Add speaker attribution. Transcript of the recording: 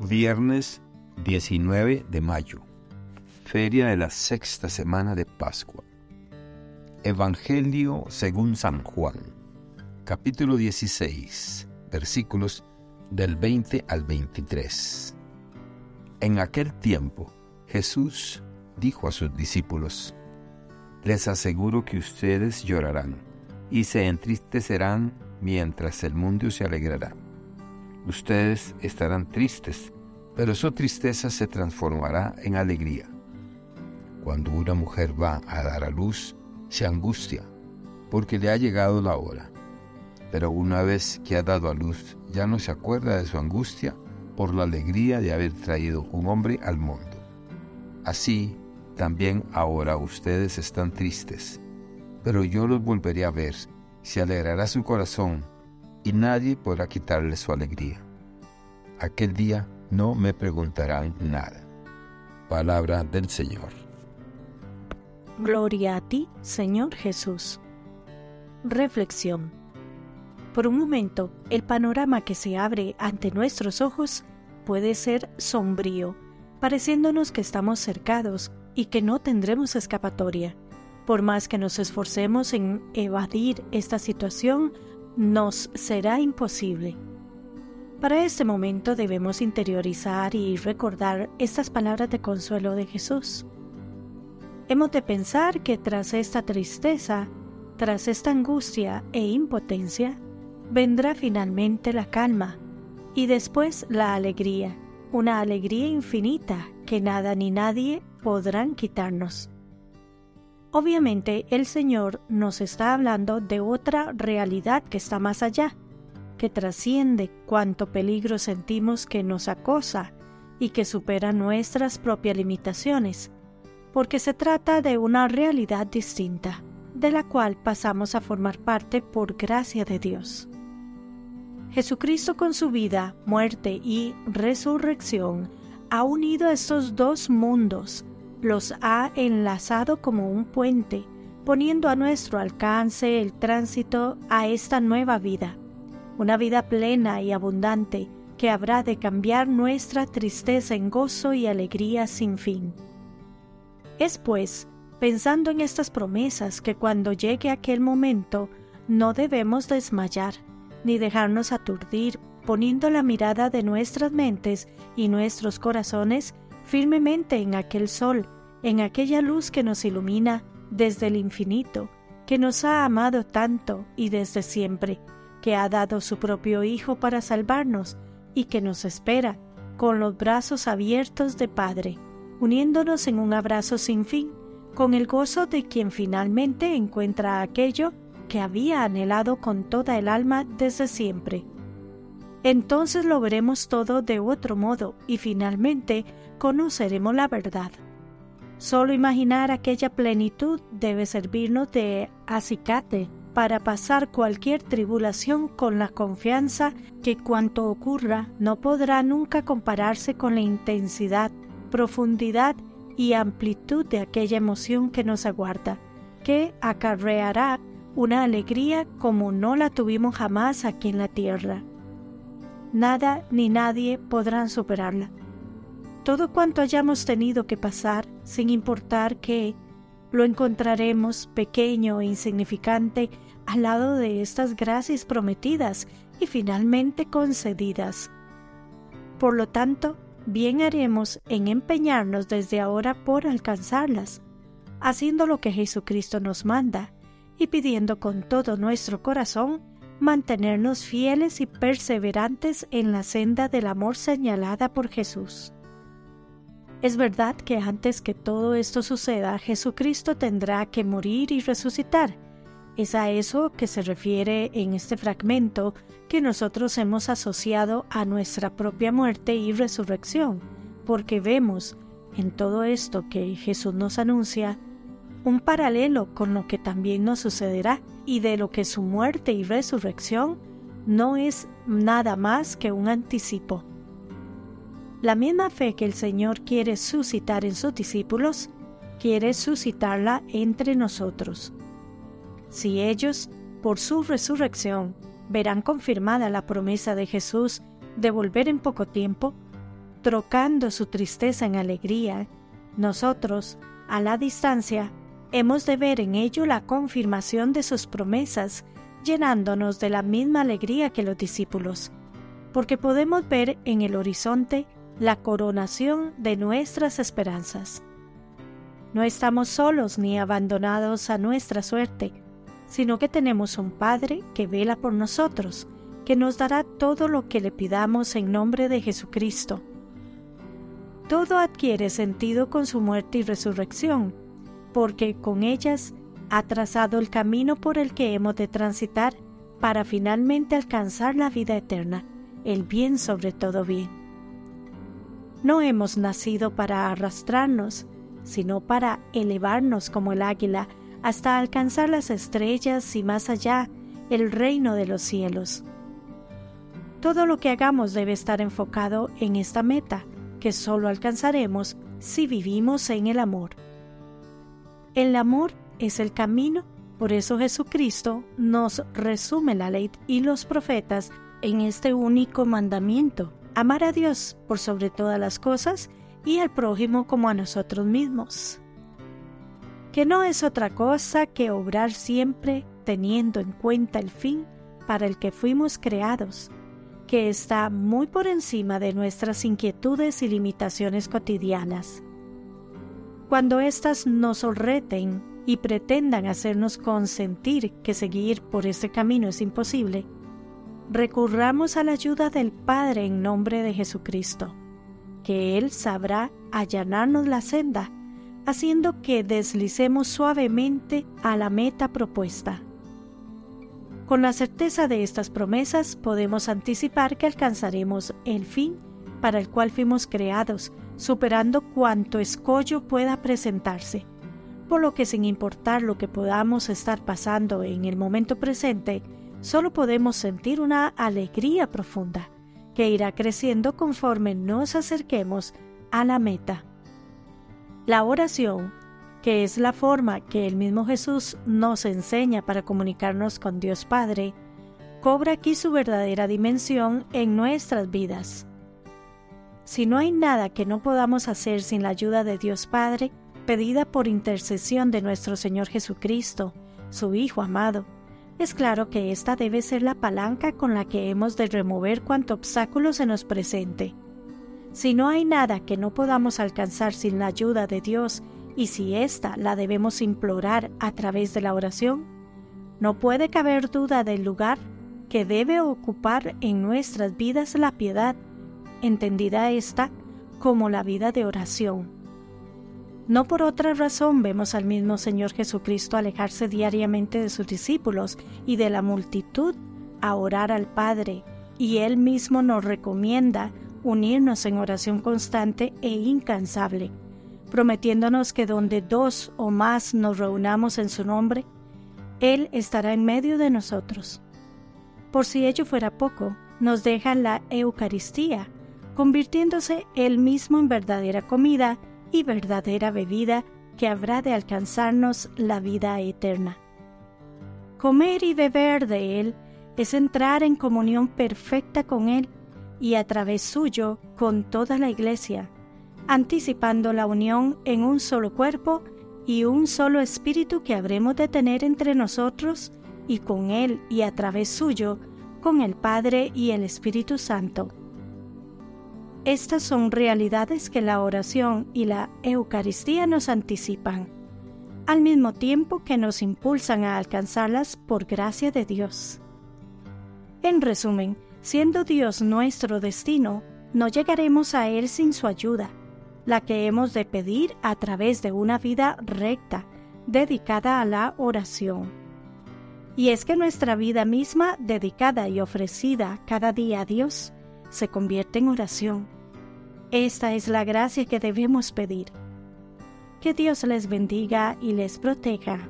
Speaker 1: Viernes 19 de mayo, feria de la sexta semana de Pascua. Evangelio según San Juan, capítulo 16, versículos del 20 al 23. En aquel tiempo, Jesús dijo a sus discípulos, Les aseguro que ustedes llorarán y se entristecerán mientras el mundo se alegrará. Ustedes estarán tristes, pero su tristeza se transformará en alegría. Cuando una mujer va a dar a luz, se angustia, porque le ha llegado la hora. Pero una vez que ha dado a luz, ya no se acuerda de su angustia por la alegría de haber traído un hombre al mundo. Así, también ahora ustedes están tristes, pero yo los volveré a ver, se alegrará su corazón y nadie podrá quitarle su alegría. Aquel día no me preguntarán nada. Palabra del Señor.
Speaker 2: Gloria a ti, Señor Jesús. Reflexión. Por un momento, el panorama que se abre ante nuestros ojos puede ser sombrío, pareciéndonos que estamos cercados y que no tendremos escapatoria. Por más que nos esforcemos en evadir esta situación, nos será imposible. Para este momento debemos interiorizar y recordar estas palabras de consuelo de Jesús. Hemos de pensar que tras esta tristeza, tras esta angustia e impotencia, vendrá finalmente la calma y después la alegría, una alegría infinita que nada ni nadie podrán quitarnos. Obviamente el Señor nos está hablando de otra realidad que está más allá, que trasciende cuanto peligro sentimos que nos acosa y que supera nuestras propias limitaciones, porque se trata de una realidad distinta, de la cual pasamos a formar parte por gracia de Dios. Jesucristo con su vida, muerte y resurrección ha unido estos dos mundos, los ha enlazado como un puente, poniendo a nuestro alcance el tránsito a esta nueva vida, una vida plena y abundante que habrá de cambiar nuestra tristeza en gozo y alegría sin fin. Es pues, pensando en estas promesas, que cuando llegue aquel momento no debemos desmayar, ni dejarnos aturdir, poniendo la mirada de nuestras mentes y nuestros corazones firmemente en aquel sol, en aquella luz que nos ilumina desde el infinito, que nos ha amado tanto y desde siempre, que ha dado su propio Hijo para salvarnos y que nos espera con los brazos abiertos de Padre, uniéndonos en un abrazo sin fin, con el gozo de quien finalmente encuentra aquello que había anhelado con toda el alma desde siempre. Entonces lo veremos todo de otro modo y finalmente conoceremos la verdad. Solo imaginar aquella plenitud debe servirnos de acicate para pasar cualquier tribulación con la confianza que cuanto ocurra no podrá nunca compararse con la intensidad, profundidad y amplitud de aquella emoción que nos aguarda, que acarreará una alegría como no la tuvimos jamás aquí en la tierra. Nada ni nadie podrán superarla todo cuanto hayamos tenido que pasar, sin importar que lo encontraremos pequeño e insignificante al lado de estas gracias prometidas y finalmente concedidas. Por lo tanto, bien haremos en empeñarnos desde ahora por alcanzarlas, haciendo lo que Jesucristo nos manda y pidiendo con todo nuestro corazón mantenernos fieles y perseverantes en la senda del amor señalada por Jesús. Es verdad que antes que todo esto suceda, Jesucristo tendrá que morir y resucitar. Es a eso que se refiere en este fragmento que nosotros hemos asociado a nuestra propia muerte y resurrección, porque vemos en todo esto que Jesús nos anuncia un paralelo con lo que también nos sucederá y de lo que su muerte y resurrección no es nada más que un anticipo. La misma fe que el Señor quiere suscitar en sus discípulos, quiere suscitarla entre nosotros. Si ellos, por su resurrección, verán confirmada la promesa de Jesús de volver en poco tiempo, trocando su tristeza en alegría, nosotros, a la distancia, hemos de ver en ello la confirmación de sus promesas, llenándonos de la misma alegría que los discípulos, porque podemos ver en el horizonte la coronación de nuestras esperanzas. No estamos solos ni abandonados a nuestra suerte, sino que tenemos un Padre que vela por nosotros, que nos dará todo lo que le pidamos en nombre de Jesucristo. Todo adquiere sentido con su muerte y resurrección, porque con ellas ha trazado el camino por el que hemos de transitar para finalmente alcanzar la vida eterna, el bien sobre todo bien. No hemos nacido para arrastrarnos, sino para elevarnos como el águila hasta alcanzar las estrellas y más allá el reino de los cielos. Todo lo que hagamos debe estar enfocado en esta meta, que solo alcanzaremos si vivimos en el amor. El amor es el camino, por eso Jesucristo nos resume la ley y los profetas en este único mandamiento, amar a Dios por sobre todas las cosas y al prójimo como a nosotros mismos, que no es otra cosa que obrar siempre teniendo en cuenta el fin para el que fuimos creados, que está muy por encima de nuestras inquietudes y limitaciones cotidianas. Cuando éstas nos reten y pretendan hacernos consentir que seguir por este camino es imposible, recurramos a la ayuda del Padre en nombre de Jesucristo que Él sabrá allanarnos la senda, haciendo que deslicemos suavemente a la meta propuesta. Con la certeza de estas promesas podemos anticipar que alcanzaremos el fin para el cual fuimos creados, superando cuanto escollo pueda presentarse, por lo que sin importar lo que podamos estar pasando en el momento presente, solo podemos sentir una alegría profunda que irá creciendo conforme nos acerquemos a la meta. La oración, que es la forma que el mismo Jesús nos enseña para comunicarnos con Dios Padre, cobra aquí su verdadera dimensión en nuestras vidas. Si no hay nada que no podamos hacer sin la ayuda de Dios Padre, pedida por intercesión de nuestro Señor Jesucristo, su Hijo amado, es claro que esta debe ser la palanca con la que hemos de remover cuanto obstáculo se nos presente. Si no hay nada que no podamos alcanzar sin la ayuda de Dios y si ésta la debemos implorar a través de la oración, no puede caber duda del lugar que debe ocupar en nuestras vidas la piedad, entendida esta como la vida de oración. No por otra razón vemos al mismo Señor Jesucristo alejarse diariamente de sus discípulos y de la multitud a orar al Padre, y Él mismo nos recomienda unirnos en oración constante e incansable, prometiéndonos que donde dos o más nos reunamos en su nombre, Él estará en medio de nosotros. Por si ello fuera poco, nos deja la Eucaristía, convirtiéndose Él mismo en verdadera comida y verdadera bebida que habrá de alcanzarnos la vida eterna. Comer y beber de Él es entrar en comunión perfecta con Él y a través suyo con toda la Iglesia, anticipando la unión en un solo cuerpo y un solo espíritu que habremos de tener entre nosotros y con Él y a través suyo con el Padre y el Espíritu Santo estas son realidades que la oración y la Eucaristía nos anticipan, al mismo tiempo que nos impulsan a alcanzarlas por gracia de Dios. En resumen, siendo Dios nuestro destino, no llegaremos a Él sin su ayuda, la que hemos de pedir a través de una vida recta, dedicada a la oración. Y es que nuestra vida misma, dedicada y ofrecida cada día a Dios, se convierte en oración. Esta es la gracia que debemos pedir. Que Dios les bendiga y les proteja.